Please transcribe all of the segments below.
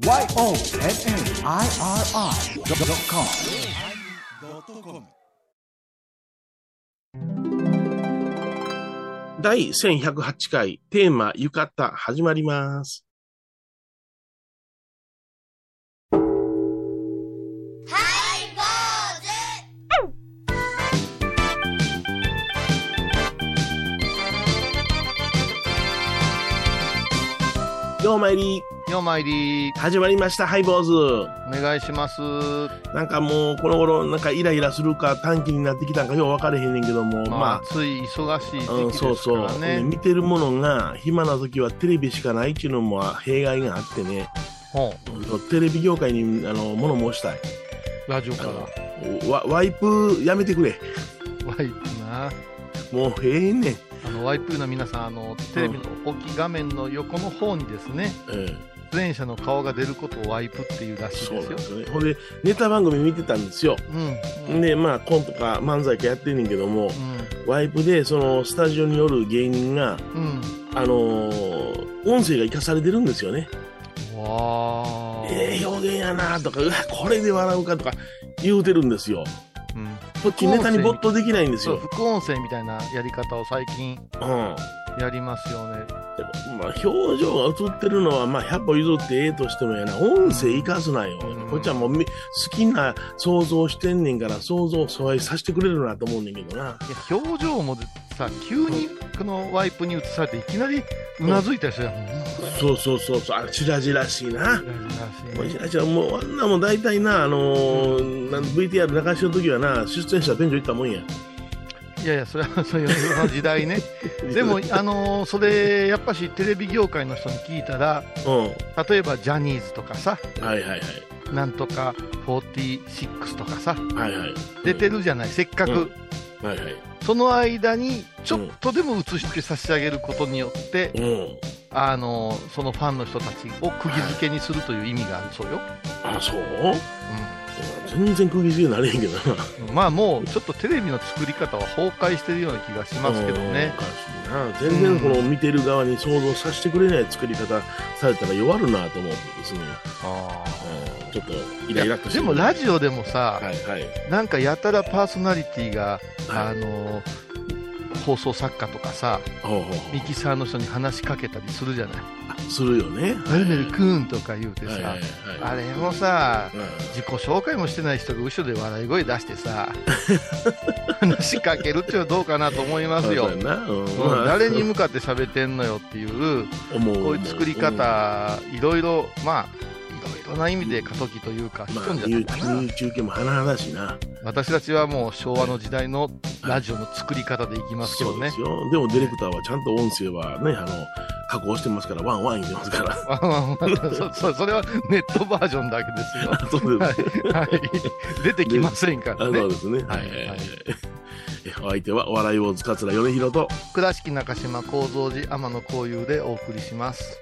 YONNIRI.com 第1108回テーマ浴衣始まります。ようまいり、ようまいり、始まりました、ハイボーズ。お願いします。なんかもう、この頃、なんかイライラするか短期になってきたんかよう分かれへんねんけども、まあ、まつい忙しいあ、うん、時期ですそうそうから、ね。見てるものが、暇な時はテレビしかないっていうのも弊害があってね、ほテレビ業界にあの物申したい。うラジオから。ワワイプやめてくれ。ワイプな。もうええねん。あの、ワイプの皆さん、あの、テレビの大きい画面の横の方にですね、ええ出演者の顔が出ることをワイプっていうらしいそうですよ。なんですよね。ほんで、ネタ番組見てたんですよ。うん。うん。で、まあ、コントか漫才かやってんねんけども、うん。ワイプで、その、スタジオによる芸人が、うん。あのー音声が活かされてるんですよね。わー。ええ表現やなとか、うわ、これで笑うかとか言うてるんですよ。うん。こっちネタに没頭できないんですそう、よ。副音声みたいなやり方を最近うん。やりますよね。でもまあ、表情が映ってるのは、まあ、100歩譲ってええとしてもやな、音声生かすなよ。うんこっちはもうみ好きな想像してんねんから、想像、阻害させてくれるなと思うねんけどな。いや表情もさ、急にこのワイプに映されて、いきなりうなずいたりするやん。うんそうそうそうそう、あれ、チラジらしいな。もういチラチラもう、あんなもん大体な、あのー VTR 流してる時はな、出演者店長行ったもんや。やいや、それは そういうその時代ね。でも、あのーそれ、やっぱしテレビ業界の人に聞いたら、うん。例えばジャニーズとかさ、はいはいはい。なんとか46とかさ、はいはい。出てるじゃない、せっかく。うんはいはい。その間に、ちょっとでも映して差し上げることによって、うん。あのーそのファンの人たちを釘付けにするという意味があるそうよ。あ、そう？全然釘付けになれへんけどな。うん、まあもう、ちょっとテレビの作り方は崩壊してるような気がしますけどね。全然この見てる側に想像させてくれない作り方されたら弱るなと思ってですね。あうんちょっとイライラっとしてでもラジオでもさ、はいはい。なんかやたらパーソナリティが、はいあの放送作家とかさミキサーの人に話しかけたりするじゃないあするよね。「誰々くん」とか言うてさ、はいはいはい。あれもさうん自己紹介もしてない人が後ろで笑い声出してさ 話しかけるっていうのはどうかなと思いますよ誰に向かって喋ってんのよっていうこういう作り方、いろいろまあいろいろな意味で過渡期というか、うんまあ、じゃったかな、中継もしな。私たちはもう昭和の時代のラジオの作り方でいきますけどねそうです。よ。でもディレクターはちゃんと音声はね、あの、加工してますから、ワンワン言ってますから。そそそれはネットバージョンだけですよ。そうです。はい、出てきませんかあらね。そうですね。はい。はいえお相手は、お笑い坊主桂米広と、倉敷中島幸三寺天野幸雄でお送りします。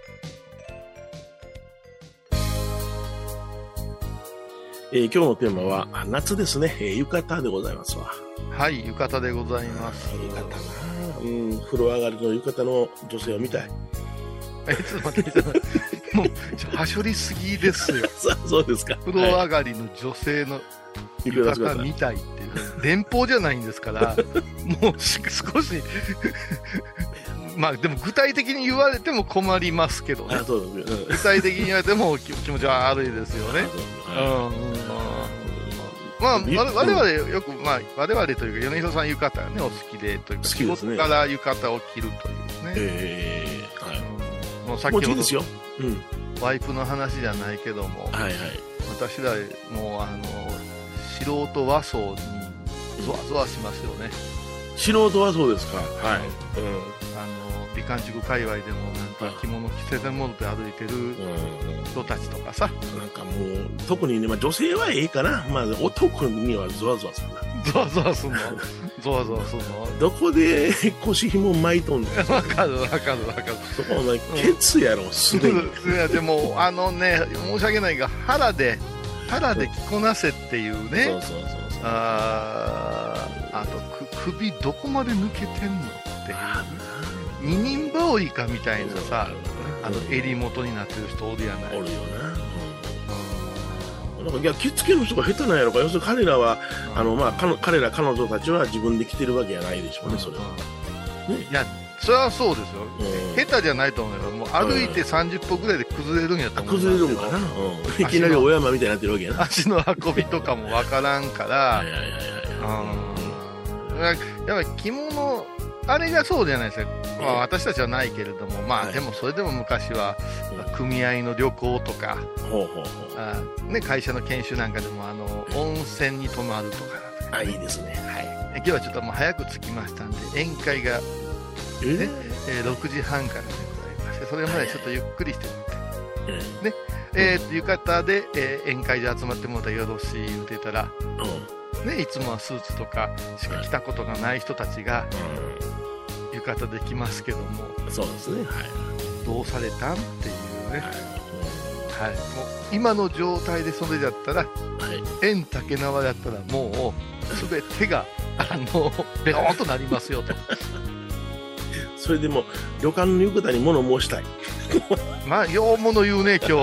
えー今日のテーマは、あ夏ですね。えー浴衣でございますわ。はい、浴衣でございます。浴衣なうん、風呂上がりの浴衣の女性を見たい。え、ちょっと待って、もう、ちょはしょりすぎですよ。そうですか。風呂上がりの女性のい、浴浴衣衣見たいっていう。連邦じゃないんですから、もうし少し、まあでも具体的に言われても困りますけどねね。うん具体的に言われても気気持ちは悪いですよね。うんまあ、うんわ我々よく、まあ、我々というか、米広さん浴衣がね、お好きで、というか、好きですね仕事から浴衣を着るというね。えーはいうんもうさっきほもちろんですよ。うん。ど、ワイプの話じゃないけども、はいはい。私らもう、あの、素人和装にゾワゾワしますよね。素人はそうですか？はい。あの、美観地区界隈でも、なんか着物着せてもろて歩いてるうん。うん人たちとかさ、なんかもう、特にね、まあ女性はええかな。まあ男にはゾワゾワするな。ゾワゾワすんの？ゾワゾワすんの？どこで 腰紐巻いとんねん。わかるわかるわかる。そこお前、ケツやろ、すでに。いやでもあのね申し訳ないが腹で腹で着こなせっていうそうねそうそうそう。あーあとく首どこまで抜けてんのってあ二人羽織かみたいなさあの襟元になってる人おるやないおるよな。うんなんかいや着付けの人が下手なんやろか要するに彼らは、あのまあ、彼彼ら彼女たちは自分で着てるわけじゃないでしょうね、それは。ねいや、それはそうですよ。うん下手じゃないと思うけど、もう歩いて30歩ぐらいで崩れるんやと思いますよ崩れるんかな、うん、いきなりお山みたいになってるわけやな。足の運びとかもわからんからい、はいはいはいうんやっぱ着物、あれがそうじゃないですか、まあ、うん私たちはないけれども、まあ、はい。でもそれでも昔はうん、組合の旅行とか、ほうほうほう。あね、会社の研修なんかでもあの温泉に泊まるとかあ、いいですね。はい。今日はちょっともう早く着きましたんで、宴会が、えねえー6時半からでございまして、それまでちょっとゆっくりしてみて、ええー、浴衣で、えー宴会で集まってもらったらよろしい言うてたら、うん。ね、いつもはスーツとかしか着たことがない人たちが浴衣できますけども、うん、そうですね。はい。どうされたんっていうね、ははい、もう今の状態でそれだったら、い。はい。円竹縄だったらもう、すべてが、あの、ベローンとなりますよと。それでも、旅館の浴衣に物申したい。まあ、ようもの言うね、今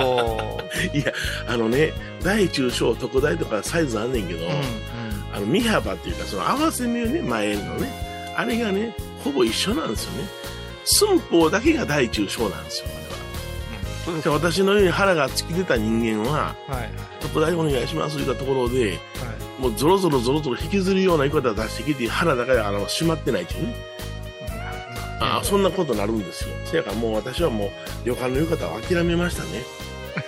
日。いや、あのね、大中小特大とかサイズあんねんけど、うん、うん。あの、身幅っていうか、その合わせ目ね、前のね、あれがね、ほぼ一緒なんですよね。寸法だけが大中小なんですよ、あれは。で私のように腹が突き出た人間は、はい、はい、特大お願いしますと言ったところで、はい。もうゾロゾロゾロゾロ引きずるような浴衣を出してきて、腹だけあの閉まってないっていうね。ああ、そんなことになるんですよ。せやからもう私はもう旅館の浴衣を諦めましたね。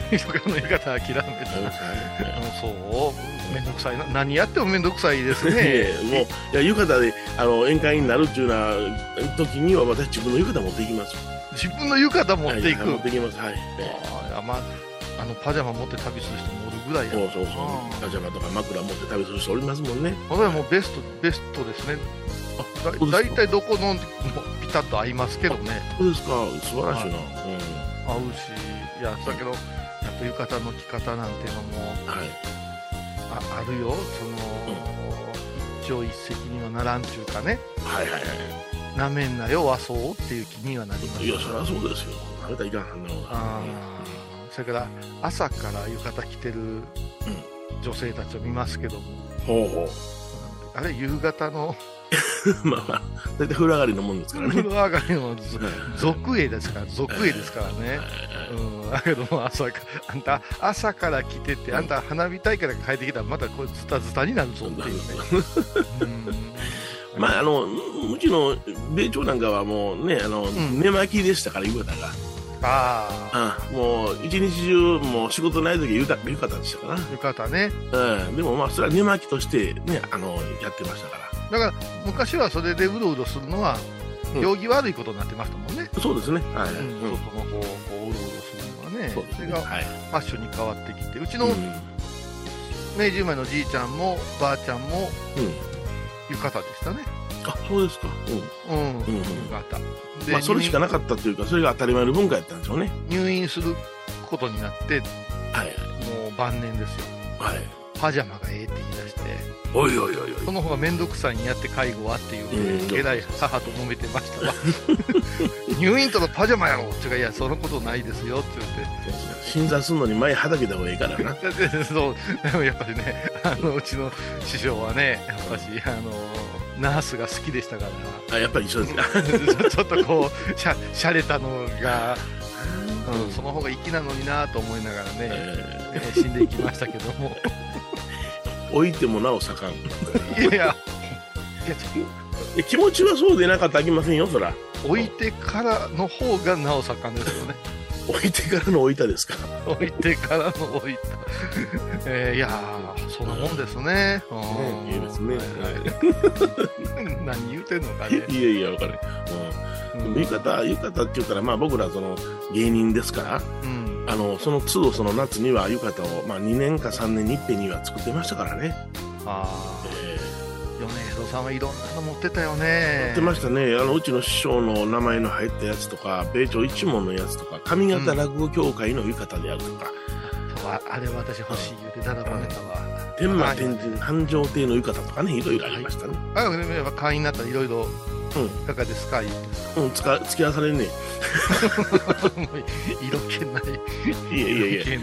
旅館の浴衣諦めた。あのそう、めんどくさいな。何やってもめんどくさいですね もう、いや、浴衣で、あの、宴会になるっていうような時には、私自分の浴衣持っていきますよ。自分の浴衣持っていく。はい持っていきます。はい。ああまあ、あのパジャマ持って旅する人もおるぐらいやそうそうそう。パジャマとか枕持って旅する人おりますもんね。これはもうベスト、ベストですね。大体どこのもピタッと合いますけどね。そうですか。素晴らしいな。合うし、いや、だけど、やっぱ浴衣の着方なんていうのもうん。はい。ああるよ。その、一朝一夕にはならんちゅうかね。はいはいはなめんなよ、和装っていう気にはなりますい。いや、そりゃそうですよ。食べたらいかんの。あーそれから朝から浴衣着てる女性たちを見ますけども、ほうほう。あれ夕方の まあまあ、大体風呂上がりのもんですからね。風呂上がりのぞ俗絵ですから俗絵ですからね、うん、だけども朝かあんた朝から来ててあんた花火大会から帰ってきたらまたこれズタズタになるぞっていうね、うん、まあ、あの、うちの米朝なんかはもうね、あの、ん。寝巻きでしたから、浴衣が。あああもう、一日中、もう仕事ない時は浴衣でしたか浴衣ね。ら。うん。でもまあ、それは寝巻きとしてね、あの、やってましたから。だから昔はそれでうろうろするのはうん行儀悪いことになってましたもんね、そうですね。はい。うんうん外のこうこううろうろするのはねそね。れがはい。ファッションに変わってきてうちのうん。明治生まれのじいちゃんもばあちゃんもうん。浴衣でしたねあ、そうですか。うん。うん、うん浴衣で、まあ、それしかなかったというか、それが当たり前の文化やったんでしょうね。入院することになってはい。もう晩年ですよはい。パジャマがええって言い出しておいおいおいおい。その方が面倒くさいんやって介護はっていううん。えらい母と揉めてましたわ。入院とのパジャマやろっていうかいやそのことないですよって診断するのに前はだけた方がいいからな。そう。でもやっぱりねあのうちの師匠はねやっぱしあのナースが好きでしたから。あ、やっぱり一緒ですか。ちょっとこうしゃしゃれたのが、うん、その方が粋なのになと思いながらね、ええー死んでいきましたけども。ー置いてもなお盛ん。いや。いやいやえ気持ちはそうでなかったらあきませんよ、そら。置いてからの方がなお盛んですよね。置いてからの置いたですか。置いてからの置いた、えーいやーそんなもんですね。うんねいいですね。はいはい。何言うてんのかね、いやいや、わかる。ううんん。浴衣、浴衣って言ったら、まあ僕らその芸人ですから、うん、あの、その都度その夏には浴衣を、まあ2年か3年に一遍には作ってましたからね。あえあ米広さんはいろんなの持ってたよーね。やってましたね。あの、うちの師匠の名前の入ったやつとか、米朝一門のやつとか、上方落語協会の浴衣であるとか、そうああれ私欲しい言うてだだこねたわ天満天神繁盛亭の浴衣とかね、いろいろありましたね。あでもやっぱ会員になったらいろいろうんいかがですか言うん。ですうん、つか、付き合わされんねん。も う色気ない。いやいやいや。色気ない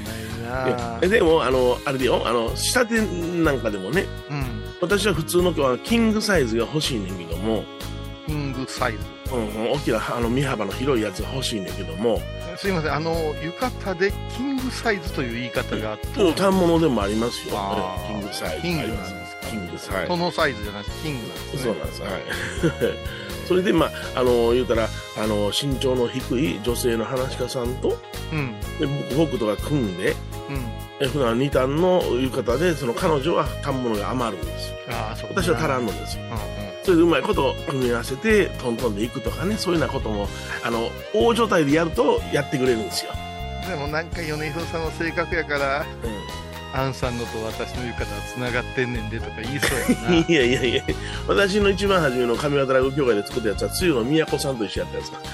な。えでも、あの、あれでよ、あの、仕立てなんかでもね、うん。私は普通の今日はキングサイズが欲しいねんけども、キングサイズ。うん、大きな、あの、身幅の広いやつが欲しいねんけども、すいません。あの浴衣でキングサイズという言い方があってうん。反物でもありますよ。あー。キングサイズ。キングありますなんですか？キングサイズ。そのサイズじゃないですキングなんですね。そうなんです。はい。それで、まあ、あの、言うたら、あの、身長の低い女性の話し家さんと、うんで僕僕とか組んで、うんえ普段二段の浴衣で、その彼女は反物が余るんですよ。ああそう私は足らんのですよ。うんうんそれでうまいことを組み合わせて、トントンでいくとかね、そういうようなことも、あの、大所帯でやるとやってくれるんですよ。でもなんか米広さんの性格やからうアンさんのと私の浴衣はつながってんねんでとか言いそうやん。いやいやいや、私の一番初めの上方落語協会で作ったやつは、つゆの都さんと一緒やったやつか。な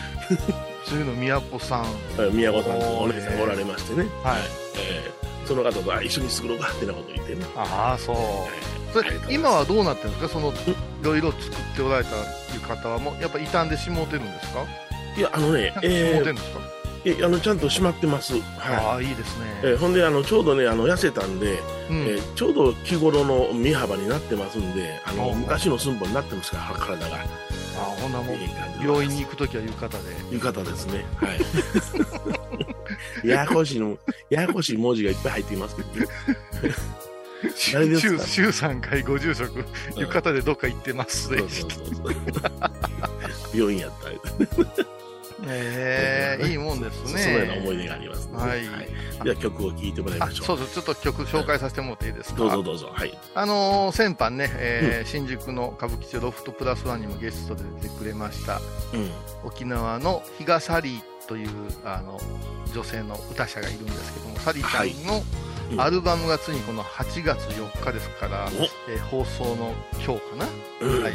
そういうの宮古さんはい宮古さんとお姉さんがおられましてね。はいえーその方とあ一緒に作ろうかってなこと言ってね。ああそうそれ今はどうなってるんですか？そのいろいろ作っておられた浴衣はもうやっぱ傷んでしもうてるんですか？いや、あのね、しもうてえるんですか、ー、えあの、ちゃんと閉まってます。はい。ああいいですね、えーほんで、あの、ちょうどね、あの、痩せたんで、うんえーちょうど日頃の身幅になってますんで、あの、うん昔の寸法になってますから、体が。ああほんなもういい感じで病院に行くときは浴衣で浴衣ですね。はい。ややこしいの、ややこしい文字がいっぱい入っていますけどね。誰ですか？週週3回ご住職浴衣でどっか行ってます。病院やったり。ええいいもんですね。そのような思い出があります、ね。はい。では曲を聴いてもらいあましょう。そうそうちょっと曲紹介させてもらっていいですか？どうぞどうぞ。はい。あのー先般ね、えー新宿の歌舞伎町ロフトプラスワンにもゲストで出てくれました。うん。沖縄の比嘉サリーというあの女性の歌者がいるんですけどもサリーちゃんのうん。アルバムがついにこの8月4日ですから、お。えー放送の今日かな、うん。はい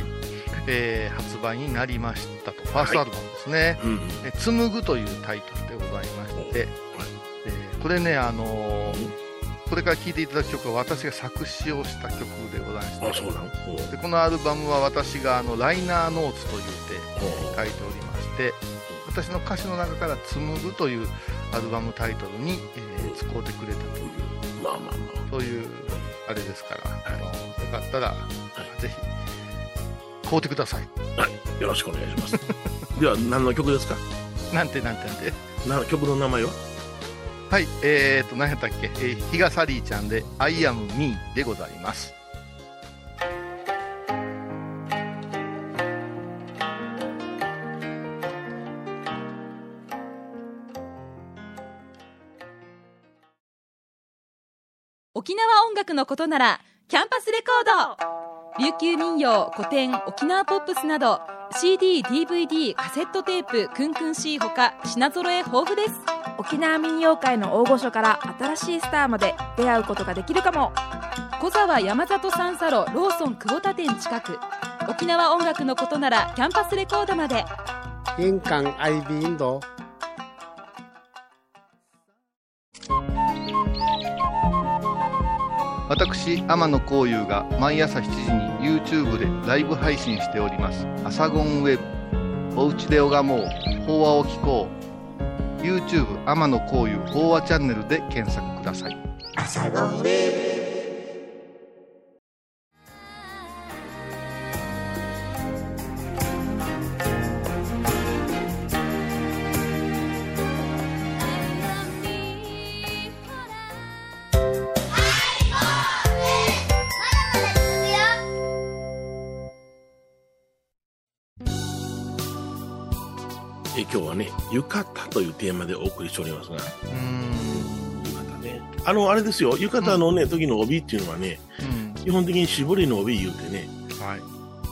えー発売になりましたと。ファーストアルバムですね。うん。「え紡ぐ」というタイトルでございまして、えーこれねあのーこれから聴いていただく曲は私が作詞をした曲でございまして。あ、そうなの？おうでこのアルバムは私があのライナーノーツというて書いておりまして私の歌詞の中から「紡ぐ」というアルバムタイトルに、えー使うてくれたというまあまあまそういうあれですから、はい。あのよかったら、ぜひ買うてくださいあ。はい。よろしくお願いします。では、何の曲ですか？なんてなんてなんてな曲の名前は？はいえーと何やったっけ、えー、比嘉サリーちゃんで「I am me」でございます沖縄音楽のことならキャンパスレコード琉球民謡古典沖縄ポップスなど CD、DVD、カセットテープクンクン C ほか品揃え豊富です。沖縄民謡界の大御所から新しいスターまで出会うことができるかも。小沢山里三佐路ローソン久保田店近く。沖縄音楽のことならキャンパスレコードまで。印港 IB 印度。私天野幸雄が毎朝7時に YouTube でライブ配信しております「アサゴンウェブ」「おうちで拝もう。法話を聞こう」YouTube 天野幸雄法話チャンネルで検索ください。え今日はね、浴衣というテーマでお送りしておりますが、浴衣ね。あの、あれですよ、浴衣のね、時の帯っていうのはね、うん基本的に絞りの帯言うてね、はい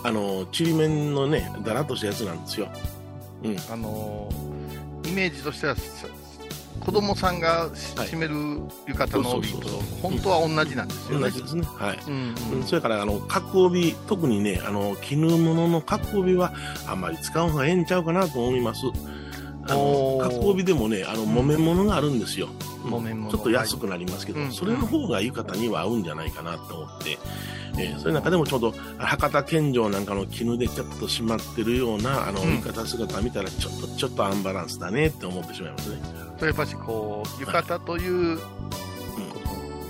あの、ちりめんのね、だらっとしたやつなんですよ。うん。あのーイメージとしてはさ子供さんが締める浴衣の帯と本当は同じなんですよね。同じですね。はい。うん。うん。それから、あの、角帯、特にね、あの、絹物の角帯は、あんまり使う方がええんちゃうかなと思います。あのおー。加工日でもね、あの、木綿物があるんですよ。木綿物。ちょっと安くなりますけど、はい。それの方が浴衣には合うんじゃないかなと思って、えーそれなんかでもちょうど、博多献上なんかの絹でちょっと締まってるような、あの、うん。浴衣姿見たら、ちょっと、ちょっとアンバランスだねって思ってしまいますね。それやっぱしこう、浴衣という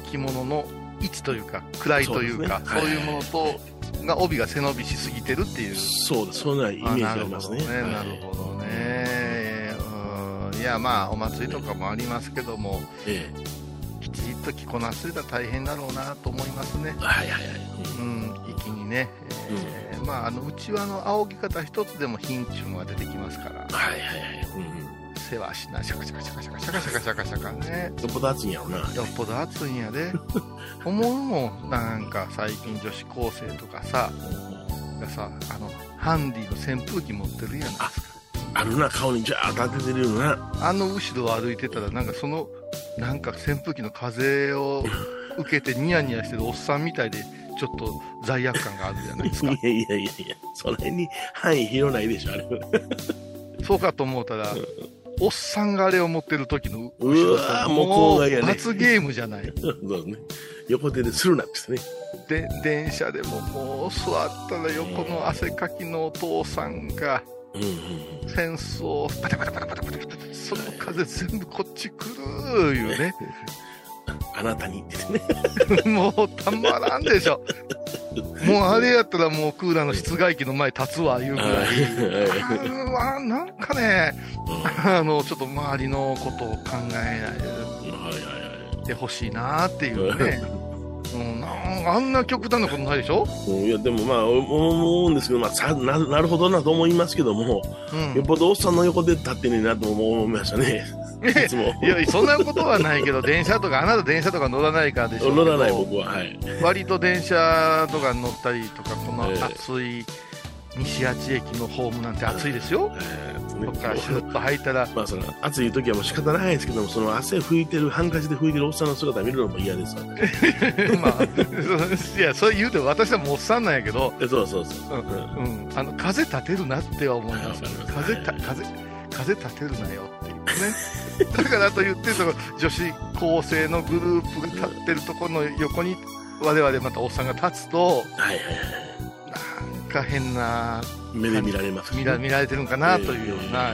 着物の位置というか、位というか、そうねいうものと、が帯が背伸びしすぎてるっていう。そうです。そんなイメージありますね。あなるほどね。なるほどね。うんいや、まあ、お祭りとかもありますけども、ええきちっと着こなせたら大変だろうなと思いますね。はいはいはい。うん、一気にね。えーまあ、あの、うちはあの、仰ぎ方一つでも品中が出てきますから、はいはいはい。うんせわしな、シャカシャカシャカシャカシャカシャカシャカシャカね。よっぽど暑いんやろな。よっぽど暑いんやで。思うもん、なんか最近女子高生とかさ、がさ、あの、ハンディの扇風機持ってるやんですか。あるな、顔にジャーッと当ててるよな。あの後ろを歩いてたら、なんかその、なんか扇風機の風を受けてニヤニヤしてるおっさんみたいで、ちょっと罪悪感があるじゃないですか。いやいやいやいや、その辺に範囲広ないでしょ、あれ。そうかと思ったら、おっさんがあれを持ってる時の後うろわーもう郊外やね罰ゲームじゃない。そうね。横手でするなってね。で、電車でももう座ったら横の汗かきのお父さんが、うんうんンスをパタパタパタパタパタパタその風全部こっち来るいうね。あなたにってね。もうたまらんでしょ。もうあれやったらもうクーラーの室外機の前立つわ言うぐらい。あうわなんかね、あの、ちょっと周りのことを考えないでほしいなっていうね。うん、あんな極端なことないでしょ？はい。いや、でもまあ、思うんですけど、まあ、さななるほどなと思いますけども、うんよっぽどおっさんの横で立ってねえなと思いましたね。いつも。いや、そんなことはないけど、電車とか、あなた電車とか乗らないからでしょ。乗らない僕は、はい。割と電車とか乗ったりとか、このええ暑い西八駅のホームなんて暑いですよ。えーそっからシュッと入ったら、まあ、その暑い時はもう仕方ないですけども、その汗拭いてる、ハンカチで拭いてるおっさんの姿見るのも嫌ですわ。まあ、いや、それ言うても私はもうおっさんなんやけど、えそうそうそう。うん、うんあの、風立てるなっては思います。風た、風、風立てるなよっていうね。だからと言って、その女子高生のグループが立ってるところの横に、我々またおっさんが立つと、はいはいはい。なんか変な、目で見られます、見ら見られてるんかなというような、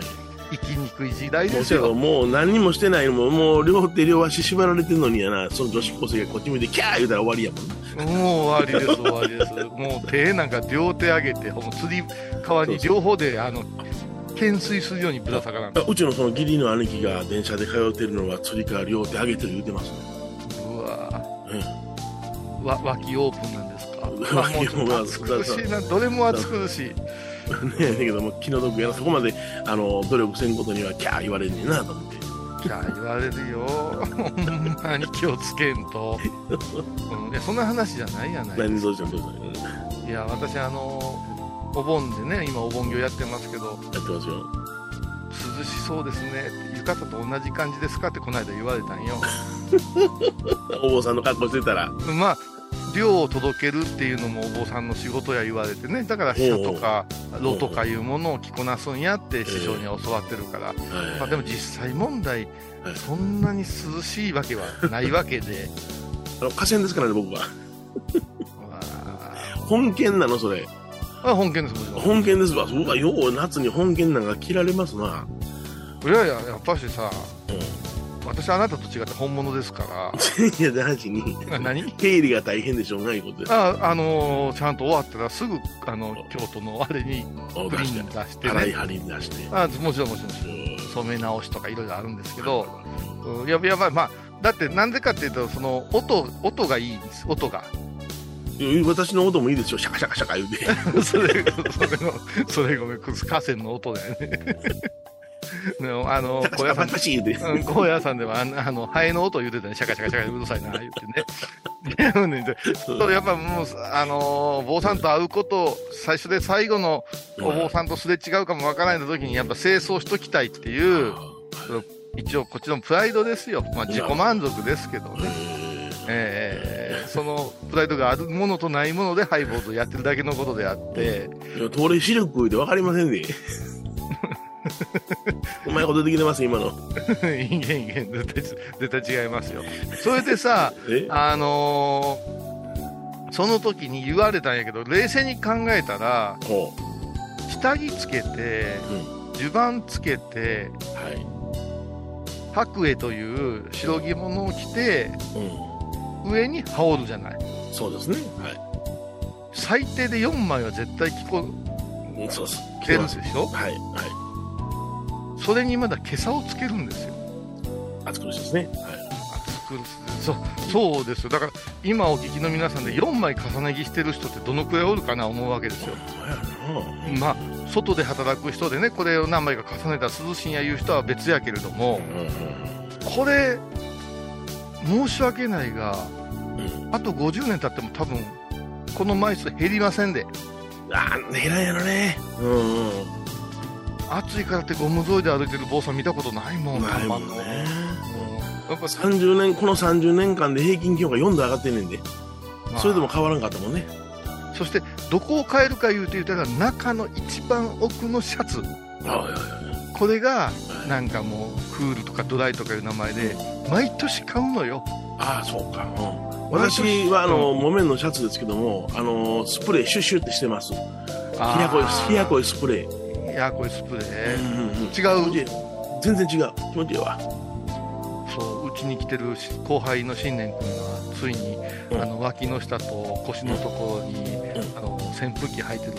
生きにくい時代ですよ。もう何にもしてないのも、もう両手両足縛られてるのにやな、その女子高生がこっち向いてキャー言うたら終わりやもんな。もう終わりです、終わりです。もう手なんか両手上げて、釣り革に両方で、あの、懸垂するようにぶら下がらんあうちのその義理の兄貴が電車で通ってるのは釣り革両手上げてる言うてますね。うわうんわ脇オープンなんですか？脇あもうちょっと暑苦しいな、どれも暑苦しい。ねえ、だけども気の毒やな、そこまであの努力せんことにはキャー言われんねんなと思って。いや、言われるよ。ほんまに気をつけんと。うん、いや、そんな話じゃないやない。何どうしたのどうしたのいや、私、あの、お盆でね、今お盆業やってますけど、やってますよ。涼しそうですね浴衣と同じ感じですかってこの間言われたんよ。お坊さんの格好してたら、まあ、量を届けるっていうのもお坊さんの仕事や言われてね、だから飛車とか炉とかいうものを着こなすんやって師匠には教わってるから、はいまあでも実際問題はい、そんなに涼しいわけはないわけで、あの河川ですからね、僕は。ま本県なの、それ。あ、あ本件です、本県ですわ。そうか、よう夏に本県なんか着られますな。いやいや、やっぱしさ、うん。私あなたと違って本物ですか いや、大事に。ら、何？経理が大変でしょうがないことです。あ、あのーちゃんと終わったらすぐ、あの、京都のあれに出して出してね。洗い張りに出して。あもちろんもちろん。染め直しとかいろいろあるんですけど、うん、やばいやばい、まあ、だってなんでかっていうと、その、音、音がいいんです、音が。私の音もいいですよ、シャカシャカシャカ言うて。それが、それの、それごめん、河川の音だよね。ねあの、高野山シャカシャカパチパチ言うて。うん、高野山では、あの、ハエの音を言うてたね、シャカシャカシャカうるさいな、言ってね。ねそうやっぱもう、あのー坊さんと会うこと、最初で最後のお坊さんとすれ違うかもわからない時に、やっぱ清掃しときたいっていう、一応こっちのプライドですよ。まあ自己満足ですけどね。えーそのプライドがあるものとないものでハイボールをやってるだけのことであって、いや、通り視力で分かりませんね。お前まいことできてます、今の。いけんいけん絶対絶対違いますよそれでさ え？あのーその時に言われたんやけど冷静に考えたらほ下着つけて、襦袢つけてう。はい。白衣という白着物を着てう上に羽織るじゃないん。そうですね。は最低で4枚は絶対着こい。うんそうです。着てるんでしょ？はい。はそれにまだ今朝をつけるんですよい。暑苦しいですね。はい。作るそうそうですよだから今お聞きの皆さんで4枚重ね着してる人ってどのくらいおるかな思うわけですよまあ外で働く人でねこれを何枚か重ねたら涼しいんやいう人は別やけれどもこれ申し訳ないがうん。あと50年経っても多分この枚数減りませんであー、減らんやろね。うんうん。暑いからってゴム沿いで歩いてる坊さん見たことないもんないもんね。やっぱ30年、この30年間で平均気温が4度上がってんねんで。まあそれでも変わらんかったもんね。そしてどこを変えるか言うて言ったら中の一番奥のシャツあこれがなんかもうクールとかドライとかいう名前で毎年買うのよあ、そうか。うん私はあの、木綿のシャツですけども、あの、スプレーシュッシュってしてます。冷やこい、冷やこいスプレー。いやこれスプレー、うん違う？全然違う。気持ちいいわ。そううちに来てるし後輩の新年君がついに、うん。あの脇の下と腰のところに、ん。あの扇風機履いてる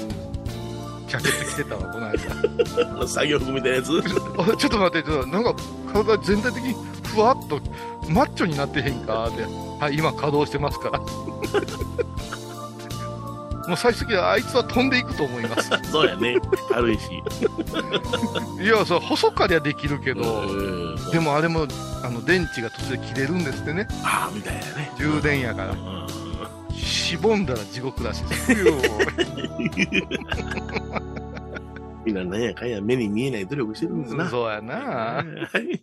ジャケット着てたわこの間。作業服みたいなやつ？あちょっと待ってちょっとなんか体全体的にふわっとマッチョになってへんか？って。はい今稼働してますから もう最終的にはあいつは飛んでいくと思います そうやね。軽いし。いやそう細かりゃできるけど、うんでもあれもあの電池が途中で切れるんですってねああ、みたいなね。充電やからうんしぼんだら地獄らしいです よみんななんやかんや目に見えない努力してるんですな。そうやなはい。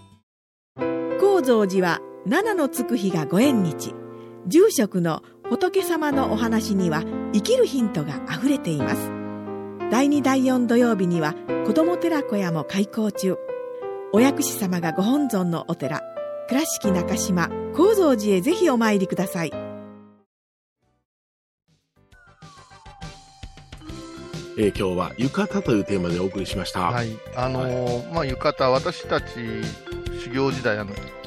高蔵寺は七のつく日がご縁日。住職の仏様のお話には生きるヒントがあふれています。第2第4土曜日には子ども寺小屋も開校中。お薬師様がご本尊のお寺。倉敷中島・高蔵寺へぜひお参りください。えー今日は浴衣というテーマでお送りしました。はい。あのーまあ浴衣私たち修行時代あの着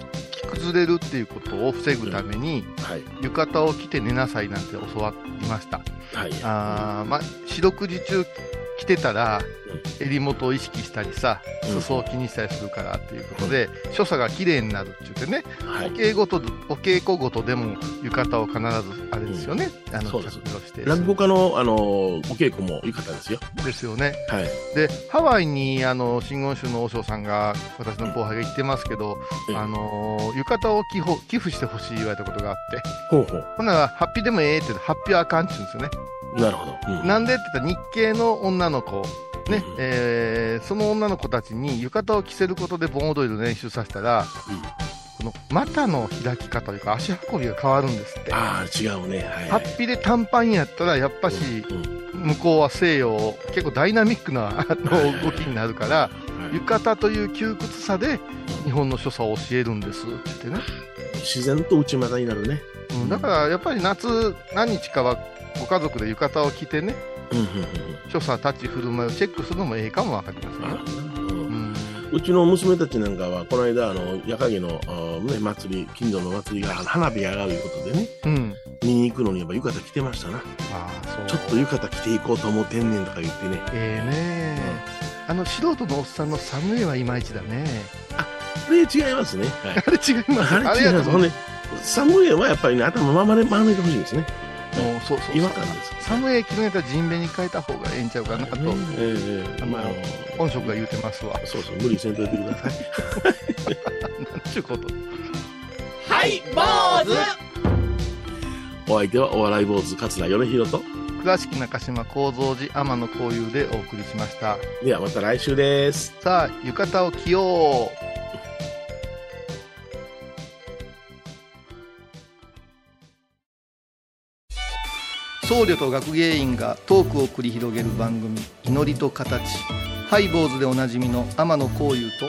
崩れるっていうことを防ぐために、はい。浴衣を着て寝なさいなんて教わりましたはい。あーまあ四六時中着てたら襟元を意識したりさうん。裾を気にしたりするからっていうことで、所作が綺麗になるって言ってね、はい。お。稽古とお稽古ごとでも浴衣を必ずあれですよね、あの着用して。落語家の、あのーお稽古も浴衣ですよ。ですよね。はい。でハワイにあの真言宗の和尚さんが私の後輩が言ってますけど、うんあの浴衣を寄付寄付してほしい言われたことがあって。ほうほう。ほんならハッピーでもええってハッピーはあかんって言うんですよね、なるほど。うん。なんでって言ったら日系の女の子。ね、うん。えーその女の子たちに浴衣を着せることで盆踊りの練習させたら、この股の開き方というか足運びが変わるんですって。ああ、違うね。はい。ハッピーで短パンやったらやっぱし、うん向こうは西洋結構ダイナミックな動きになるからはい浴衣という窮屈さで日本の所作を教えるんです。って言ってね、自然と内股になるね。うん。だからやっぱり夏何日かはご家族で浴衣を着てねうんうん所作立ち振る舞いをチェックするのもええかもわかりませんね、うちの娘たちなんかは、この間、あの、夜影の、ね、祭り、近所の祭りが、花火上がるいうことでね、うん。見に行くのにやっぱ浴衣着てましたな。ああそう。ちょっと浴衣着ていこうと思ってんねんとか言ってね。ええねあの素人のおっさんのサムエはいまいちだねこれ違いますね。はい。あれ違いますあれ違います。ほんで、サムエはやっぱりね、頭ままで丸めてほしいですね。もうそうそう違和感です寒い着るんやったらジンベエに変えた方がええんちゃうかなと、ねええあのまあ、本職が言うてますわそうそう、無理せんといてください。なんちゅうことはい、坊主お相手はお笑い坊主、桂米宏と。倉敷中島幸三寺天野幸雄でお送りしました。ではまた来週です。さあ浴衣を着よう。僧侶と学芸員がトークを繰り広げる番組「祈りと形」ハイ坊主でおなじみの天野幸雄と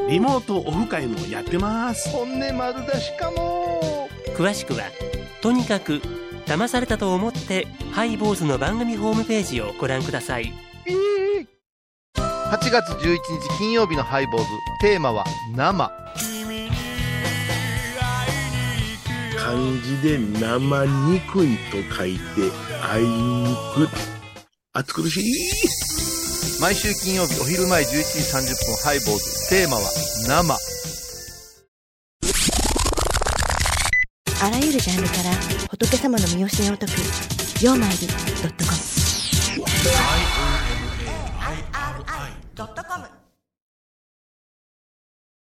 リモートオフ会もやってます。本音丸出しかも詳しくはとにかく騙されたと思ってハイボーズの番組ホームページをご覧ください8月11日金曜日のハイボーズテーマは生漢字で生憎いと書いて、あいにく。暑苦しい。毎週金曜日お昼前11時30分ハイボーズ。テーマは生。あらゆるジャンルから仏様の身教えを解く「曜マイルドットコム」ドットコム